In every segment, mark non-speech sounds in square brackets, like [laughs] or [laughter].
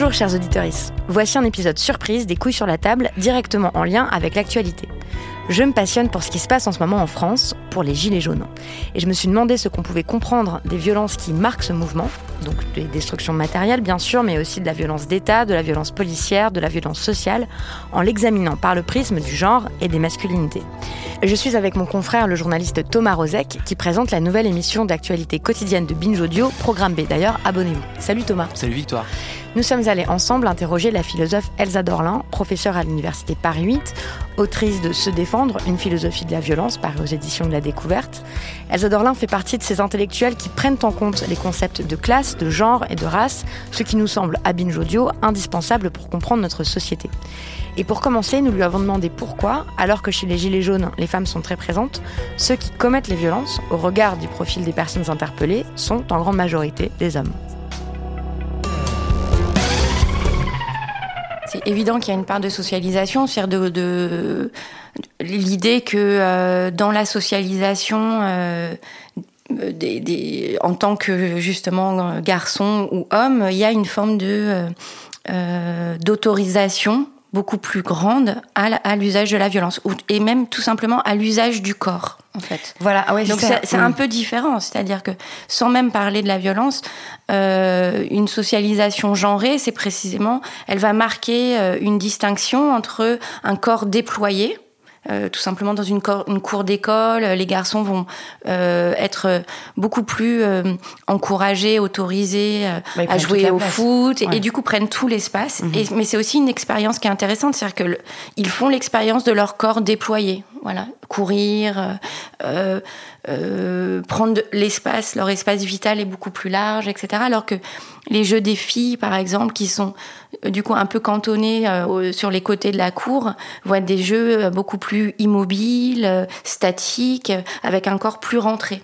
Bonjour chers auditeurs, voici un épisode surprise des couilles sur la table directement en lien avec l'actualité. Je me passionne pour ce qui se passe en ce moment en France, pour les Gilets jaunes. Et je me suis demandé ce qu'on pouvait comprendre des violences qui marquent ce mouvement, donc des destructions matérielles bien sûr, mais aussi de la violence d'État, de la violence policière, de la violence sociale, en l'examinant par le prisme du genre et des masculinités. Je suis avec mon confrère, le journaliste Thomas Rozek, qui présente la nouvelle émission d'actualité quotidienne de Binge Audio, Programme B. D'ailleurs, abonnez-vous. Salut Thomas. Salut Victoire. Nous sommes allés ensemble interroger la philosophe Elsa Dorlin, professeure à l'université Paris 8, autrice de Se défendre, une philosophie de la violence, parue aux éditions de la découverte. Elsa Dorlin fait partie de ces intellectuels qui prennent en compte les concepts de classe, de genre et de race, ce qui nous semble à Binge Audio indispensable pour comprendre notre société. Et pour commencer, nous lui avons demandé pourquoi, alors que chez les Gilets jaunes, les femmes sont très présentes, ceux qui commettent les violences, au regard du profil des personnes interpellées, sont en grande majorité des hommes. C'est évident qu'il y a une part de socialisation, c'est-à-dire de, l'idée que euh, dans la socialisation, euh, en tant que justement garçon ou homme, il y a une forme de euh, d'autorisation beaucoup plus grande à, l'usage de la violence et même tout simplement à l'usage du corps en fait. Voilà, ah ouais, donc c'est un peu différent, c'est-à-dire que sans même parler de la violence, euh, une socialisation genrée, c'est précisément, elle va marquer euh, une distinction entre un corps déployé, euh, tout simplement dans une, cor une cour d'école, les garçons vont euh, être beaucoup plus euh, encouragés, autorisés bah, à jouer au foot, ouais. et, et, du coup prennent tout l'espace. Mm -hmm. Mais c'est aussi une expérience qui est intéressante, c'est-à-dire qu'ils font l'expérience de leur corps déployé. Voilà, courir, euh, euh, prendre l'espace, leur espace vital est beaucoup plus large, etc. Alors que les jeux des filles, par exemple, qui sont du coup un peu cantonnés euh, sur les côtés de la cour, vont être des jeux beaucoup plus immobiles, statiques, avec un corps plus rentré.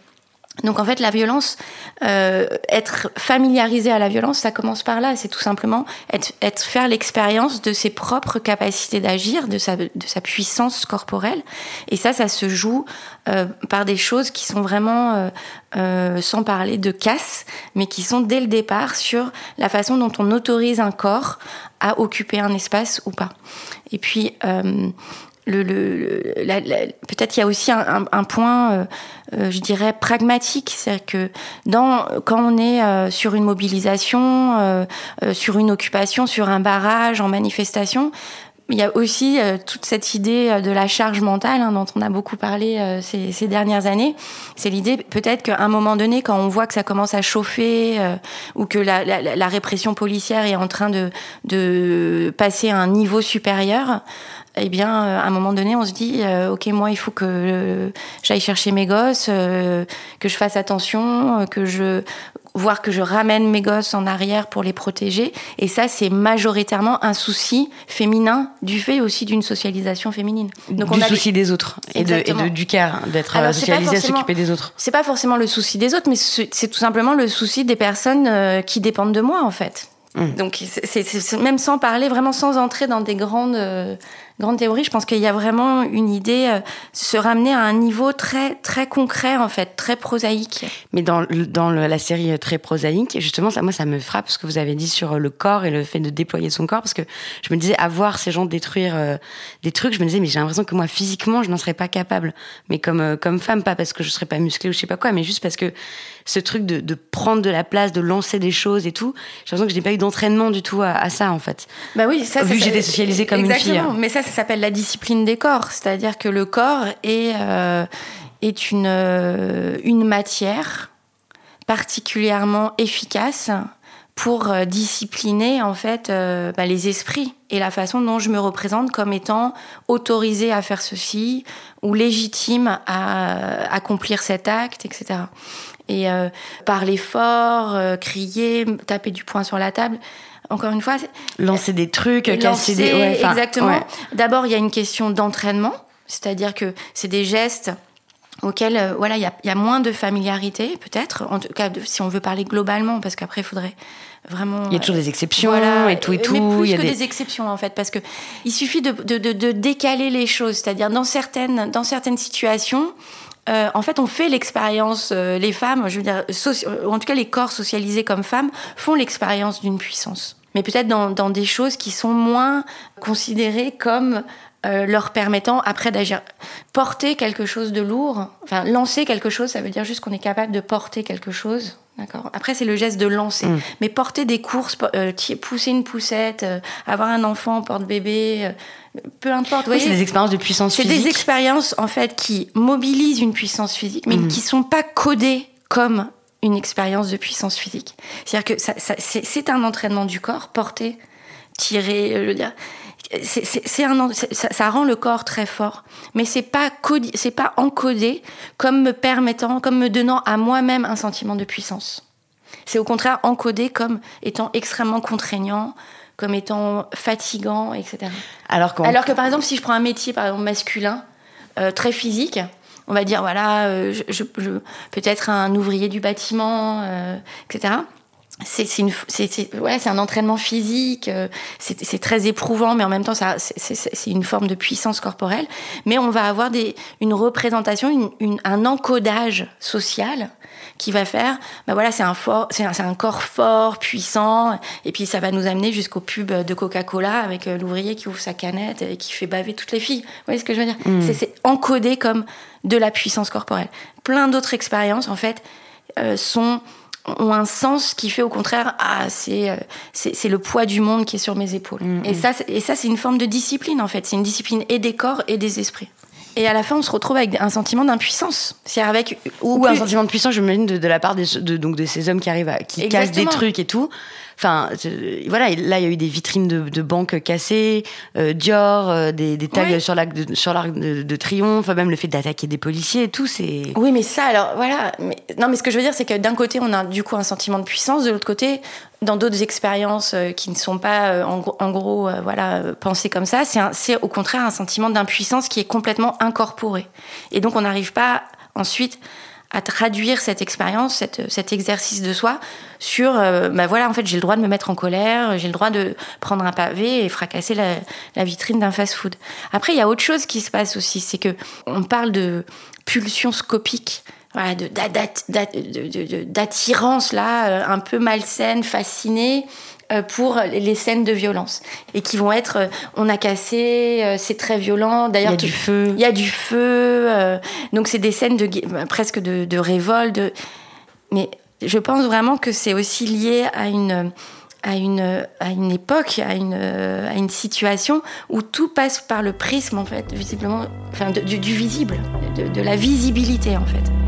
Donc en fait, la violence, euh, être familiarisé à la violence, ça commence par là. C'est tout simplement être, être faire l'expérience de ses propres capacités d'agir, de sa, de sa puissance corporelle. Et ça, ça se joue euh, par des choses qui sont vraiment, euh, euh, sans parler de casse, mais qui sont dès le départ sur la façon dont on autorise un corps à occuper un espace ou pas. Et puis le, le, peut-être il y a aussi un, un, un point, euh, euh, je dirais pragmatique, c'est que dans quand on est euh, sur une mobilisation, euh, euh, sur une occupation, sur un barrage, en manifestation. Il y a aussi toute cette idée de la charge mentale hein, dont on a beaucoup parlé ces, ces, dernières années. C'est l'idée peut-être qu'à un moment donné, quand on voit que ça commence à chauffer ou que la, la, la, répression policière est en train de, de passer à un niveau supérieur, eh bien, à un moment donné, on se dit, euh, ok, moi, il faut que euh, j'aille chercher mes gosses, euh, que je fasse attention, que je voire que je ramène mes gosses en arrière pour les protéger. Et ça, c'est majoritairement un souci féminin du fait aussi d'une socialisation féminine. Donc du on a souci des autres et, de, et de, du care, d'être socialisé à s'occuper des autres. C'est pas forcément le souci des autres, mais c'est tout simplement le souci des personnes euh, qui dépendent de moi, en fait. Mmh. Donc, c'est même sans parler, vraiment sans entrer dans des grandes, euh, grande théorie, je pense qu'il y a vraiment une idée, euh, se ramener à un niveau très très concret en fait, très prosaïque. Mais dans, dans la série euh, très prosaïque, justement, ça, moi ça me frappe ce que vous avez dit sur euh, le corps et le fait de déployer son corps, parce que je me disais, à voir ces gens détruire des trucs, je me disais, mais j'ai l'impression que moi physiquement, je n'en serais pas capable. Mais comme, comme femme, pas parce que je serais pas musclée ou je sais pas quoi, mais juste parce que ce truc de, de prendre de la place, de lancer des choses et tout, j'ai l'impression que je n'ai pas eu d'entraînement du tout à, ça en fait. Bah oui, ça, Vu que j'étais socialisée comme une fille. Mais ça, ça s'appelle la discipline des corps, c'est-à-dire que le corps est, euh, est une, euh, une matière particulièrement efficace pour euh, discipliner en fait bah, les esprits et la façon dont je me représente comme étant autorisée à faire ceci ou légitime à accomplir cet acte, etc. Et parler fort, crier, taper du poing sur la table, encore une fois. Lancer des trucs, casser des. exactement. D'abord, il y a une question d'entraînement, c'est-à-dire que c'est des gestes auxquels euh, voilà il y a, moins de familiarité peut-être en tout cas si on veut parler globalement parce qu'après il faudrait vraiment il y a toujours des exceptions et tout et tout mais plus il y a que des... exceptions en fait parce que il suffit de, de, de, décaler les choses c'est-à-dire dans certaines dans certaines situations euh, en fait, on fait l'expérience, euh, les femmes, je veux dire, en tout cas les corps socialisés comme femmes, font l'expérience d'une puissance. Mais peut-être dans, dans, des choses qui sont moins considérées comme euh, leur permettant après d'agir. Porter quelque chose de lourd, enfin lancer quelque chose, ça veut dire juste qu'on est capable de porter quelque chose. D'accord. Après, c'est le geste de lancer. Mm. Mais porter des courses, euh, pousser une poussette, euh, avoir un enfant, porte-bébé, peu importe. Oui, c'est des expériences de puissance physique. C'est des expériences, en fait, qui mobilisent une puissance physique, mais mm. qui sont pas codées comme une expérience de puissance physique. C'est-à-dire que ça, c'est un entraînement du corps, porter, tirer, je veux dire c'est un ça, ça, rend le corps très fort. Mais c'est pas c'est pas encodé comme me permettant comme me donnant à moi-même un sentiment de puissance. C'est au contraire encodé comme étant extrêmement contraignant comme étant fatigant etc alors, alors que par exemple si je prends un métier par exemple masculin euh, très physique on va dire voilà euh, je, je, peut-être un ouvrier du bâtiment euh, etc c'est une c'est ouais c'est un entraînement physique euh, c'est très éprouvant mais en même temps ça c'est une forme de puissance corporelle. Mais on va avoir des une représentation une, un encodage social qui va faire bah voilà c'est un fort c'est un, un, corps fort puissant et puis ça va nous amener jusqu'au pub de Coca-Cola avec euh, l'ouvrier qui ouvre sa canette et qui fait baver toutes les filles. Vous voyez ce que je veux dire? Mm. c'est encodé comme de la puissance corporelle. Plein d'autres expériences en fait euh, sont ont un sens qui fait au contraire ah c'est euh, c'est le poids du monde qui est sur mes épaules mm, et mm. ça et ça c'est une forme de discipline en fait c'est une discipline et des corps et des esprits et à la fin, on se retrouve avec un sentiment d'impuissance. C'est avec ou, un sentiment de puissance, je me de, de la part des, de, donc de ces hommes qui arrivent, à, qui cassent des trucs et tout. Enfin, voilà, là, il y a eu des vitrines de, de banques cassées, euh, Dior, euh, des, des, tags sur l'arc de, sur l'arc de, triomphe, même le fait d'attaquer des policiers et tout, c'est. Oui, mais ça, alors, voilà. Mais, non, mais ce que je veux dire, c'est que d'un côté, on a du coup un sentiment de puissance, de l'autre côté, dans d'autres expériences euh, qui ne sont pas, en, en, gros, voilà, pensées comme ça, c'est au contraire un sentiment d'impuissance qui est complètement incorporé. Et donc, on n'arrive pas ensuite à traduire cette expérience, cet exercice de soi sur, euh, bah voilà, en fait, j'ai le droit de me mettre en colère, j'ai le droit de prendre un pavé et fracasser la, vitrine d'un fast-food. Après, il y a autre chose qui se passe aussi, c'est que on parle de pulsion scopique. Voilà, d'attirance là, euh, un peu malsaine, fascinée, pour les scènes de violence. Et qui vont être euh, on a cassé euh, c'est très violent. D'ailleurs il y a du feu. Il y a du feu donc c'est des scènes de presque de, de révolte mais je pense vraiment que c'est aussi lié à une à une, à une époque, à une, à une situation où tout passe par le prisme, en fait, visiblement, enfin, du, du, visible, de, de la visibilité, en fait.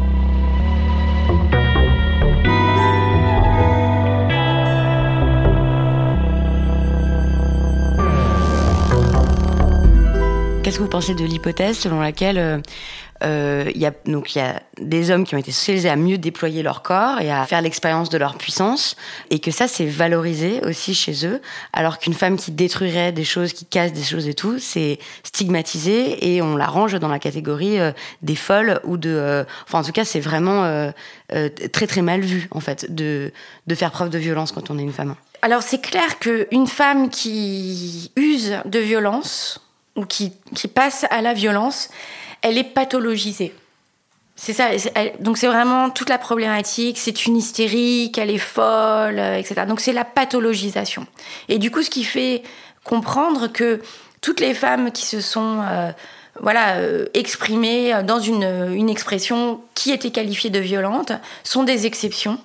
Qu'est-ce que vous pensez de l'hypothèse selon laquelle euh, il y a y a des hommes qui ont été socialisés à mieux déployer leur corps et à faire l'expérience de leur puissance et que ça c'est valorisé aussi chez eux alors qu'une femme qui détruirait des choses qui casse des choses et tout c'est stigmatisé et on la range dans la catégorie euh, des folles ou de euh, enfin en tout cas c'est vraiment euh, très très mal vu en fait de de faire preuve de violence quand on est une femme. Alors c'est clair qu'une femme qui use de violence ou qui, qui passe à la violence, elle est pathologisée. C'est ça. donc c'est vraiment toute la problématique. C'est une hystérique, elle est folle, euh, etc. Donc c'est la pathologisation. Et du coup, ce qui fait comprendre que toutes les femmes qui se sont euh, voilà euh, exprimées dans une, une expression qui était qualifiée de violente sont des exceptions.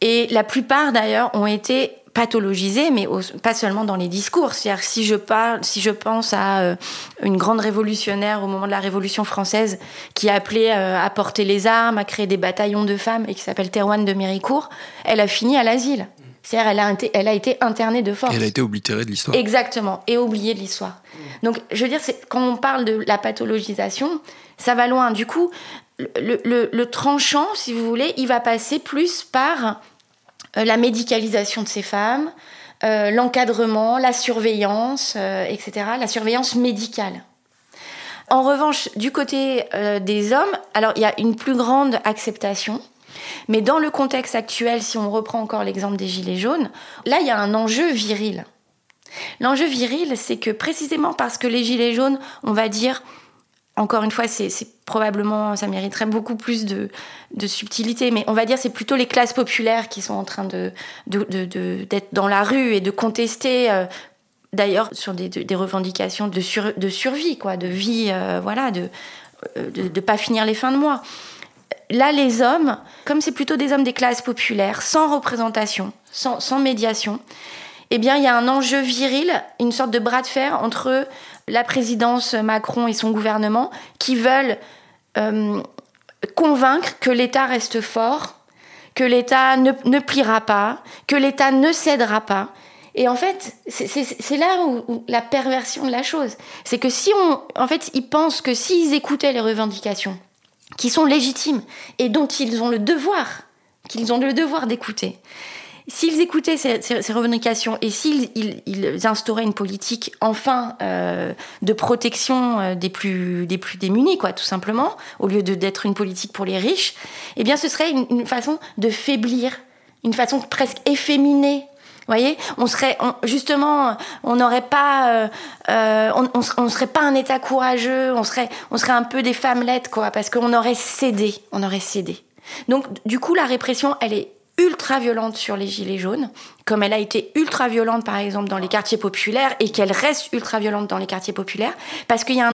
Et la plupart d'ailleurs ont été pathologisé, mais pas seulement dans les discours. C'est-à-dire si je parle, si je pense à euh, une grande révolutionnaire au moment de la Révolution française qui a appelé euh, à porter les armes, à créer des bataillons de femmes et qui s'appelle Thérouane de Méricourt, elle a fini à l'asile. C'est-à-dire elle a, elle a été internée de force. elle a été oblitérée de l'histoire. Exactement, et oubliée de l'histoire. Donc je veux dire, quand on parle de la pathologisation, ça va loin. Du coup, le, le, le tranchant, si vous voulez, il va passer plus par la médicalisation de ces femmes, euh, l'encadrement, la surveillance, euh, etc., la surveillance médicale. En revanche, du côté des hommes, alors il y a une plus grande acceptation, mais dans le contexte actuel, si on reprend encore l'exemple des Gilets jaunes, là il y a un enjeu viril. L'enjeu viril, c'est que précisément parce que les Gilets jaunes, on va dire, encore une fois, c'est probablement, ça mériterait beaucoup plus de, subtilité, mais on va dire c'est plutôt les classes populaires qui sont en train de d'être dans la rue et de contester. Euh, d'ailleurs, sur des, revendications de, de survie, quoi, de vie, euh, voilà, de ne pas finir les fins de mois. Là, les hommes, comme c'est plutôt des hommes des classes populaires, sans représentation, sans, sans médiation, eh bien, il y a un enjeu viril, une sorte de bras de fer entre la présidence Macron et son gouvernement qui veulent euh, convaincre que l'État reste fort, que l'État ne, pliera pas, que l'État ne cédera pas. Et en fait, c'est là où, la perversion de la chose. C'est que si on. En fait, ils pensent que s'ils écoutaient les revendications, qui sont légitimes et dont ils ont le devoir, qu'ils ont le devoir d'écouter, S'ils écoutaient ces, revendications et s'ils ils, instauraient une politique enfin euh, de protection euh, des plus des plus démunis, quoi, tout simplement, au lieu d'être une politique pour les riches, eh bien, ce serait une, façon de faiblir, une façon presque efféminée vous voyez, on serait justement, on n'aurait pas, euh, on, on, serait pas un État courageux, on serait, on serait un peu des femmelettes quoi, parce qu'on aurait cédé, on aurait cédé. Donc du coup, la répression, elle est ultra violente sur les gilets jaunes, comme elle a été ultra violente par exemple dans les quartiers populaires et qu'elle reste ultra violente dans les quartiers populaires, parce qu'il y a un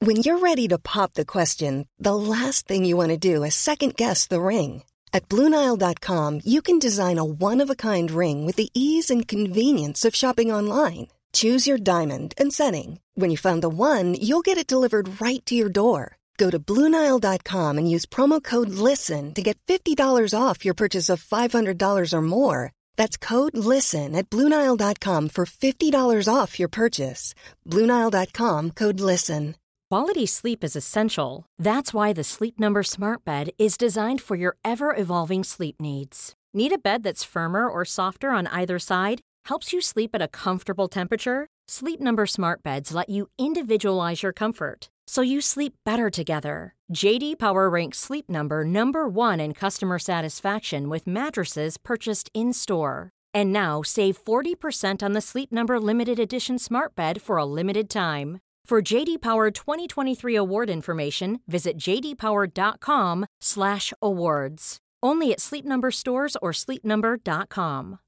When you're ready to pop the question, the last thing you want to do is second guess the ring. At BlueNile.com, you can design a one-of-a-kind ring with the ease and convenience of shopping online. Choose your diamond and setting. When you find the one, you'll get it delivered right to your door. Go to Bluenile.com and use promo code LISTEN to get $50 off your purchase of $500 or more. That's code LISTEN at Bluenile.com for $50 off your purchase. Bluenile.com code LISTEN. Quality sleep is essential. That's why the Sleep Number Smart Bed is designed for your ever evolving sleep needs. Need a bed that's firmer or softer on either side? Helps you sleep at a comfortable temperature? Sleep Number Smart Beds let you individualize your comfort so you sleep better together. JD Power ranks Sleep Number number 1 in customer satisfaction with mattresses purchased in-store. And now save 40% on the Sleep Number limited edition Smart Bed for a limited time. For JD Power 2023 award information, visit jdpower.com/awards. Only at Sleep Number stores or sleepnumber.com.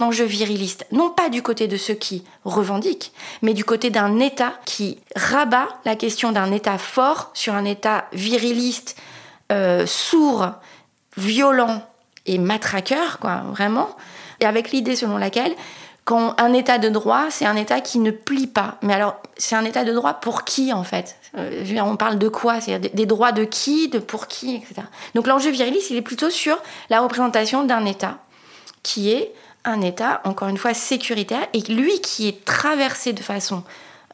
Enjeu viriliste, non pas du côté de ceux qui revendiquent, mais du côté d'un État qui rabat la question d'un État fort sur un État viriliste, euh, sourd, violent et matraqueur, quoi, vraiment, et avec l'idée selon laquelle quand un État de droit, c'est un État qui ne plie pas. Mais alors, c'est un État de droit pour qui, en fait? Euh, On parle de quoi? C'est des droits de qui, de pour qui, etc. Donc l'enjeu viriliste, il est plutôt sur la représentation d'un État qui est un État, encore une fois, sécuritaire, et lui qui est traversé de façon,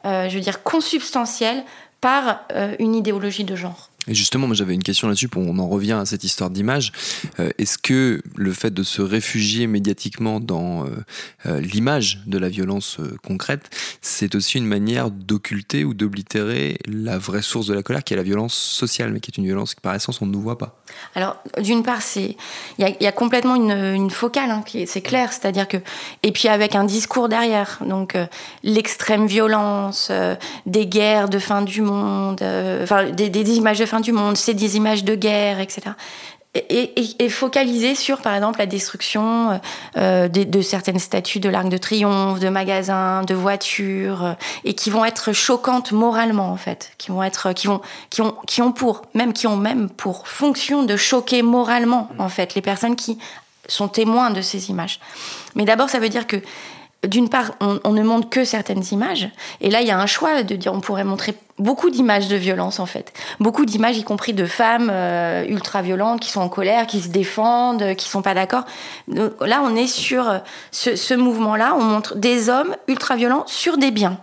euh, je veux dire, consubstantielle par euh, une idéologie de genre. Et justement, moi j'avais une question là-dessus, on en revient à cette histoire d'image. Euh, est-ce que le fait de se réfugier médiatiquement dans euh, euh, l'image de la violence concrète, c'est aussi une manière d'occulter ou d'oblitérer la vraie source de la colère, qui est la violence sociale, mais qui est une violence que par essence on ne nous voit pas? Alors, d'une part, il y, a complètement une, focale, hein, c'est clair, c'est-à-dire que. Et puis avec un discours derrière, donc l'extrême violence, des guerres de fin du monde, enfin des, des images de fin du monde, c'est des images de guerre, etc. Et, et, focaliser sur, par exemple, la destruction euh, de, certaines statues de l'Arc de Triomphe, de magasins, de voitures, euh, et qui vont être choquantes moralement, en fait, qui vont être, qui vont, qui ont, qui ont pour, même qui ont même pour fonction de choquer moralement, en fait, les personnes qui sont témoins de ces images. Mais d'abord, ça veut dire que d'une part, on, ne montre que certaines images. Et là, il y a un choix de dire on pourrait montrer beaucoup d'images de violence, en fait. Beaucoup d'images, y compris de femmes euh, ultra-violentes qui sont en colère, qui se défendent, qui sont pas d'accord. Là, on est sur ce, ce mouvement-là. On montre des hommes ultra-violents sur des biens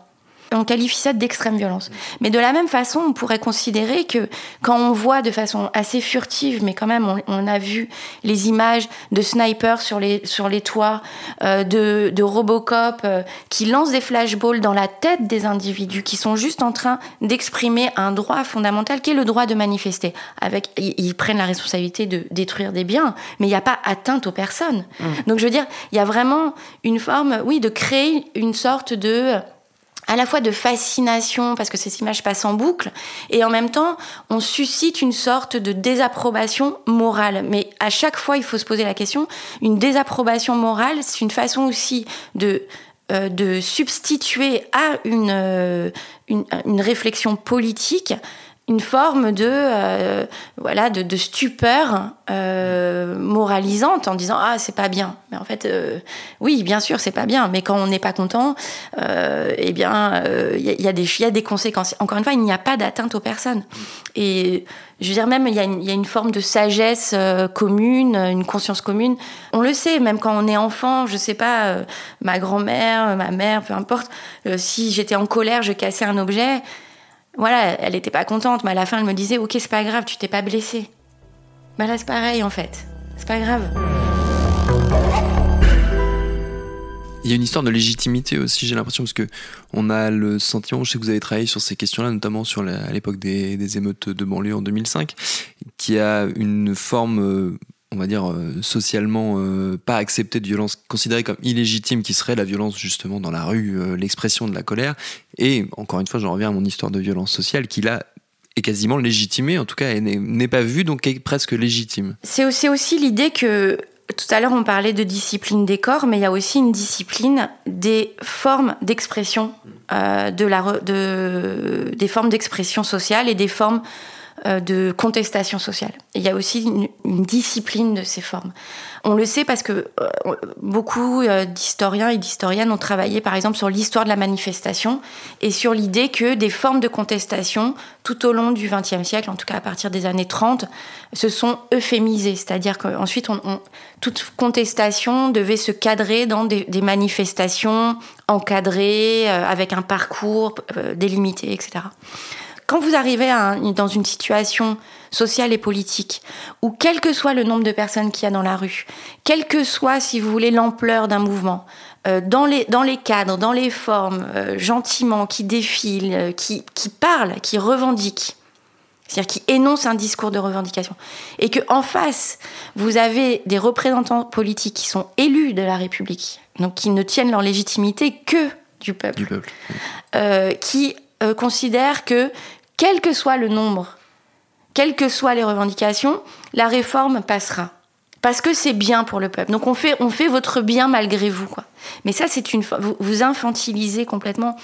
on qualifie ça d'extrême violence. Mais de la même façon, on pourrait considérer que quand on voit de façon assez furtive, mais quand même, on, a vu les images de snipers sur les, sur les toits, euh, de, de, Robocop euh, qui lancent des flashballs dans la tête des individus qui sont juste en train d'exprimer un droit fondamental qui est le droit de manifester. Avec, ils, prennent la responsabilité de détruire des biens, mais il n'y a pas atteinte aux personnes. Mmh. Donc je veux dire, il y a vraiment une forme, oui, de créer une sorte de à la fois de fascination parce que ces images passent en boucle et en même temps on suscite une sorte de désapprobation morale. Mais à chaque fois il faut se poser la question une désapprobation morale c'est une façon aussi de euh, substituer à une, euh, réflexion politique une forme de euh, voilà de, stupeur euh, moralisante en disant ah c'est pas bien. Mais en fait euh, oui bien sûr c'est pas bien. Mais quand on n'est pas content eh bien il y, y, a des y a des conséquences. Encore une fois il n'y a pas d'atteinte aux personnes. Et je veux dire même il y, y, a une forme de sagesse commune une conscience commune. On le sait même quand on est enfant je sais pas ma grand-mère ma mère peu importe si j'étais en colère je cassais un objet voilà, elle n'était pas contente, mais à la fin, elle me disait Ok, c'est pas grave, tu t'es pas blessée. Bah là, c'est pareil en fait. C'est pas grave. Il y a une histoire de légitimité aussi, j'ai l'impression, parce que on a le sentiment, je sais que vous avez travaillé sur ces questions-là, notamment sur à l'époque des, des, émeutes de banlieue en 2005, qui a une forme euh, on va dire, euh, socialement euh, pas accepté de violence considérée comme illégitime, qui serait la violence justement dans la rue, euh, l'expression de la colère. Et encore une fois, j'en reviens à mon histoire de violence sociale, qui là est quasiment légitimée, en tout cas, n'est pas vue, donc est presque légitime. C'est aussi, l'idée que tout à l'heure, on parlait de discipline des corps, mais il y a aussi une discipline des formes d'expression, de de, des formes d'expression sociale et des formes de contestation sociale. il y a aussi une, discipline de ces formes. On le sait parce que euh, beaucoup euh, d'historiens et d'historiennes ont travaillé par exemple sur l'histoire de la manifestation et sur l'idée que des formes de contestation tout au long du XXe siècle, en tout cas à partir des années 30, se sont euphémisées. C'est-à-dire qu'ensuite, toute contestation devait se cadrer dans des, manifestations encadrées, avec un parcours délimité, etc quand vous arrivez dans une situation sociale et politique où quel que soit le nombre de personnes qu'il y a dans la rue, quelle que soit, si vous voulez, l'ampleur d'un mouvement, euh, dans, les, dans les cadres, dans les formes, euh, gentiment, qui défilent, euh, qui, qui parlent, qui revendiquent, c'est-à-dire qui énoncent un discours de revendication, et que en face, vous avez des représentants politiques qui sont élus de la République, donc qui ne tiennent leur légitimité que du peuple, du peuple. qui considèrent que quel que soit le nombre, quelles que soient les revendications, la réforme passera. Parce que c'est bien pour le peuple. Donc on fait, on fait votre bien malgré vous. Quoi. Mais ça, c'est une vous, vous infantilisez complètement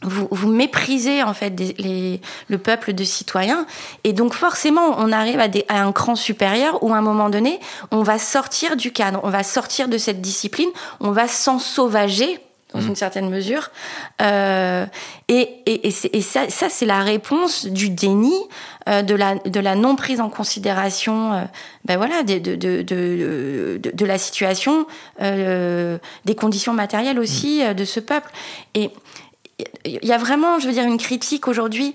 vous, vous, méprisez en fait les, le peuple de citoyens et donc forcément on arrive à, un cran supérieur où à un moment donné on va sortir du cadre, on va sortir de cette discipline, on va s'en sauvager dans Mmh. une certaine mesure. Euh, et et, et, ça, ça c'est la réponse du déni, euh, de, la, de la non prise en considération euh, ben voilà, de, de, de, de, de- la situation, euh, des conditions matérielles aussi euh, de ce peuple. Et il y a vraiment, je veux dire, une critique aujourd'hui.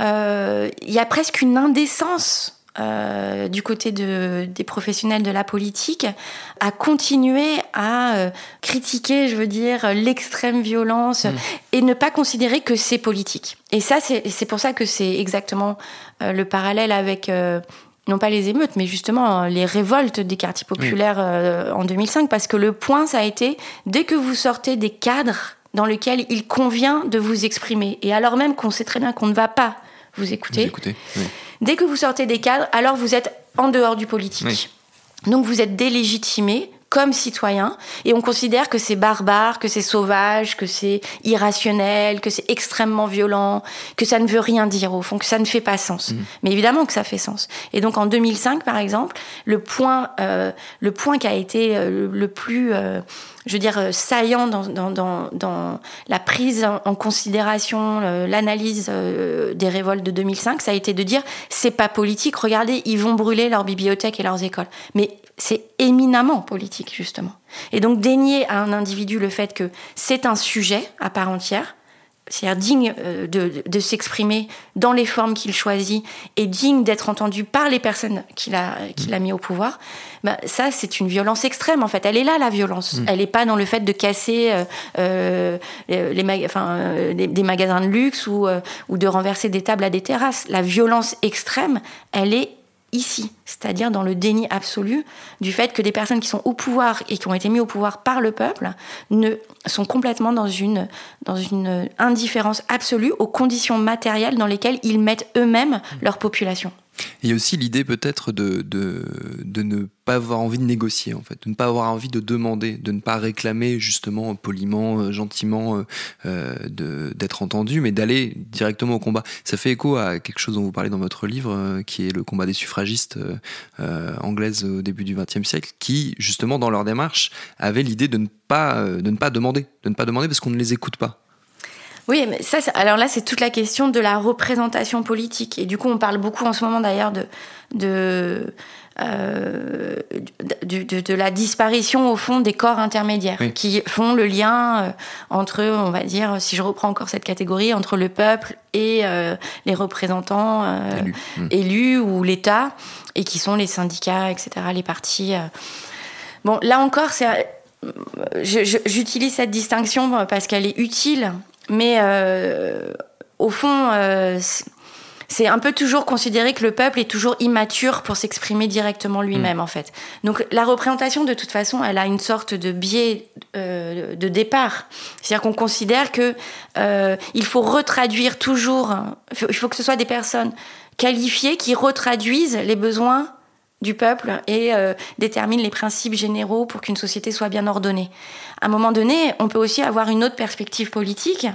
euh, Il y a presque une indécence. Euh, du côté de, des professionnels de la politique, à continuer à euh, critiquer, je veux dire, l'extrême violence et ne pas considérer que c'est politique. Et ça, c'est pour ça que c'est exactement euh, le parallèle avec non pas les émeutes, mais justement les révoltes des quartiers populaires euh, en 2005, parce que le point, ça a été, dès que vous sortez des cadres dans lesquels il convient de vous exprimer, et alors même qu'on sait très bien qu'on ne va pas vous écoutez oui. dès que vous sortez des cadres, alors vous êtes en dehors du politique. Oui. Donc vous êtes délégitimé comme citoyen et on considère que c'est barbare, que c'est sauvage, que c'est irrationnel, que c'est extrêmement violent, que ça ne veut rien dire au fond, que ça ne fait pas sens. Mais évidemment que ça fait sens. Et donc en 2005 par exemple, le point, euh, le point qui a été euh, le plus, euh, je veux dire, euh, saillant dans, dans, dans, dans la prise en- en considération, l'analyse euh, des révoltes de 2005, ça a été de dire c'est pas politique. Regardez, ils vont brûler leurs bibliothèques et leurs écoles. Mais c'est éminemment politique, justement. Et donc, dénier à un individu le fait que c'est un sujet à part entière, c'est-à-dire digne euh, de, de s'exprimer dans les formes qu'il choisit et digne d'être entendu par les personnes qu'il a, qu'il a mis au pouvoir, ben, ça, c'est une violence extrême, en fait. Elle est là, la violence. Elle n'est pas dans le fait de casser euh, euh, les, maga- enfin, des, des magasins de luxe ou, euh, ou de renverser des tables à des terrasses. La violence extrême, elle est ici, c'est-à-dire dans le déni absolu du fait que des personnes qui sont au pouvoir et qui ont été mis au pouvoir par le peuple ne sont complètement dans une dans une indifférence absolue aux conditions matérielles dans lesquelles ils mettent eux-mêmes leur population. Il y a aussi l'idée peut-être de, de, de ne pas avoir envie de négocier, en fait, de ne pas avoir envie de demander, de ne pas réclamer justement poliment, euh, gentiment euh, euh, d'être entendu, mais d'aller directement au combat. Ça fait écho à quelque chose dont vous parlez dans votre livre, qui est le combat des suffragistes anglaises au début du XXe siècle, qui justement dans leur démarche avaient l'idée de de ne pas demander, de ne pas demander parce qu'on ne les écoute pas. Oui, mais ça, alors là, c'est toute la question de la représentation politique. Et du coup, on parle beaucoup en ce moment d'ailleurs de, de, euh, de, de- de la disparition au fond des corps intermédiaires Oui. qui font le lien euh, entre, on va dire, si je reprends encore cette catégorie, entre le peuple et euh, les représentants euh, Élus. Mm. élus ou l'État, et qui sont les syndicats, etc., les partis. Bon, là encore, c'est j'utilise cette distinction parce qu'elle est utile, mais euh, au fond, euh, c'est- un peu toujours considéré que le peuple est toujours immature pour s'exprimer directement lui-même, en fait. Donc la représentation, de toute façon, elle a une sorte de biais euh, de départ. C'est-à-dire qu'on considère que il faut retraduire toujours, il faut que ce soit des personnes qualifiées qui retraduisent les besoins du peuple et euh, déterminent les principes généraux pour qu'une société soit bien ordonnée. À un moment donné, on peut aussi avoir une autre perspective politique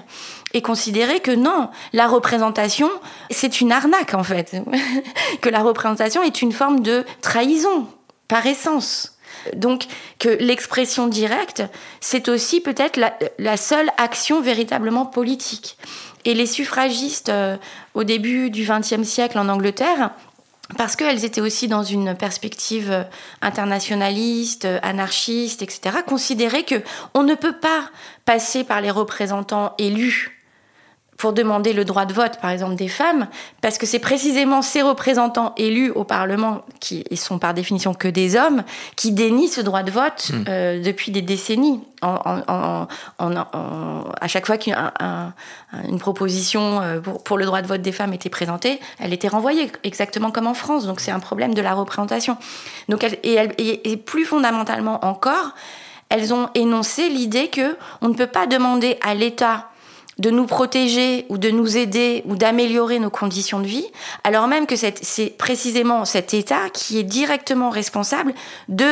et considérer que non, la représentation, c'est une arnaque en fait, [laughs] que la représentation est une forme de trahison par essence. Donc que l'expression directe, c'est aussi peut-être la, la seule action véritablement politique. Et les suffragistes, euh, au début du XXe siècle en Angleterre, parce qu'elles étaient aussi dans une perspective euh, internationaliste, euh, anarchiste, etc., considéraient que on ne peut pas passer par les représentants élus pour demander le droit de vote, par exemple, des femmes, parce que c'est précisément ces représentants élus au Parlement, qui sont par définition que des hommes, qui dénient ce droit de vote euh, depuis des décennies. En, en- en- en- en- à chaque fois qu'une un- une proposition euh, pour, pour le droit de vote des femmes était présentée, elle était renvoyée, exactement comme en France. Donc c'est un problème de la représentation. Donc elle- et, elle- et plus fondamentalement encore, elles ont énoncé l'idée que on ne peut pas demander à l'État de nous protéger ou de nous aider ou d'améliorer nos conditions de vie, alors même que c'est précisément cet État qui est directement responsable de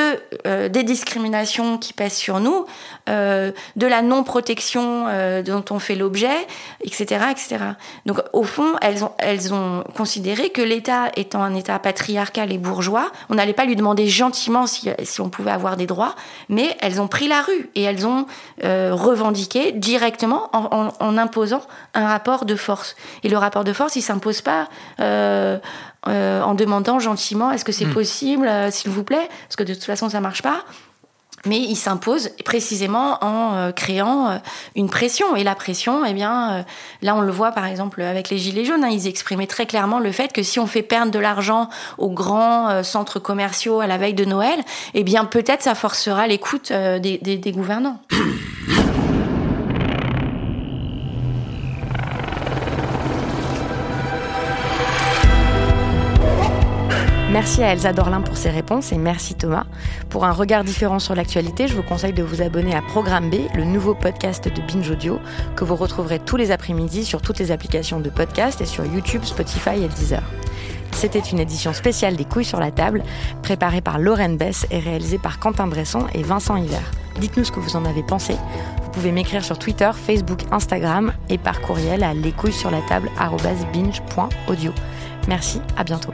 euh, des discriminations qui pèsent sur nous, euh, de la non-protection euh, dont on fait l'objet, etc., etc. Donc au fond, elles ont elles ont considéré que l'État étant un État patriarcal et bourgeois, on n'allait pas lui demander gentiment si, si on pouvait avoir des droits, mais elles ont pris la rue et elles ont revendiqué directement en, imposant un rapport de force. Et le rapport de force, il s'impose pas euh, euh, en demandant gentiment est-ce que c'est hmm. possible, euh, s'il vous plaît, parce que de toute façon ça marche pas. Mais il s'impose précisément en créant une pression. Et la pression, eh bien, là on le voit par exemple avec les Gilets jaunes, hein, ils exprimaient très clairement le fait que si on fait perdre de l'argent aux grands centres commerciaux à la veille de Noël, eh bien peut-être ça forcera l'écoute des, des gouvernants. [coughs] Merci à Elsa Dorlin pour ses réponses et merci Thomas. Pour un regard différent sur l'actualité, je vous conseille de vous abonner à Programme B, le nouveau podcast de Binge Audio, que vous retrouverez tous les après-midi sur toutes les applications de podcast et sur YouTube, Spotify et Deezer. C'était une édition spéciale des couilles sur la table, préparée par Lorraine Bess et réalisée par Quentin Bresson et Vincent Hiver. Dites-nous ce que vous en avez pensé. Vous pouvez m'écrire sur Twitter, Facebook, Instagram et par courriel à lescouilles-sur-la-table@binge.audio. Merci, à bientôt.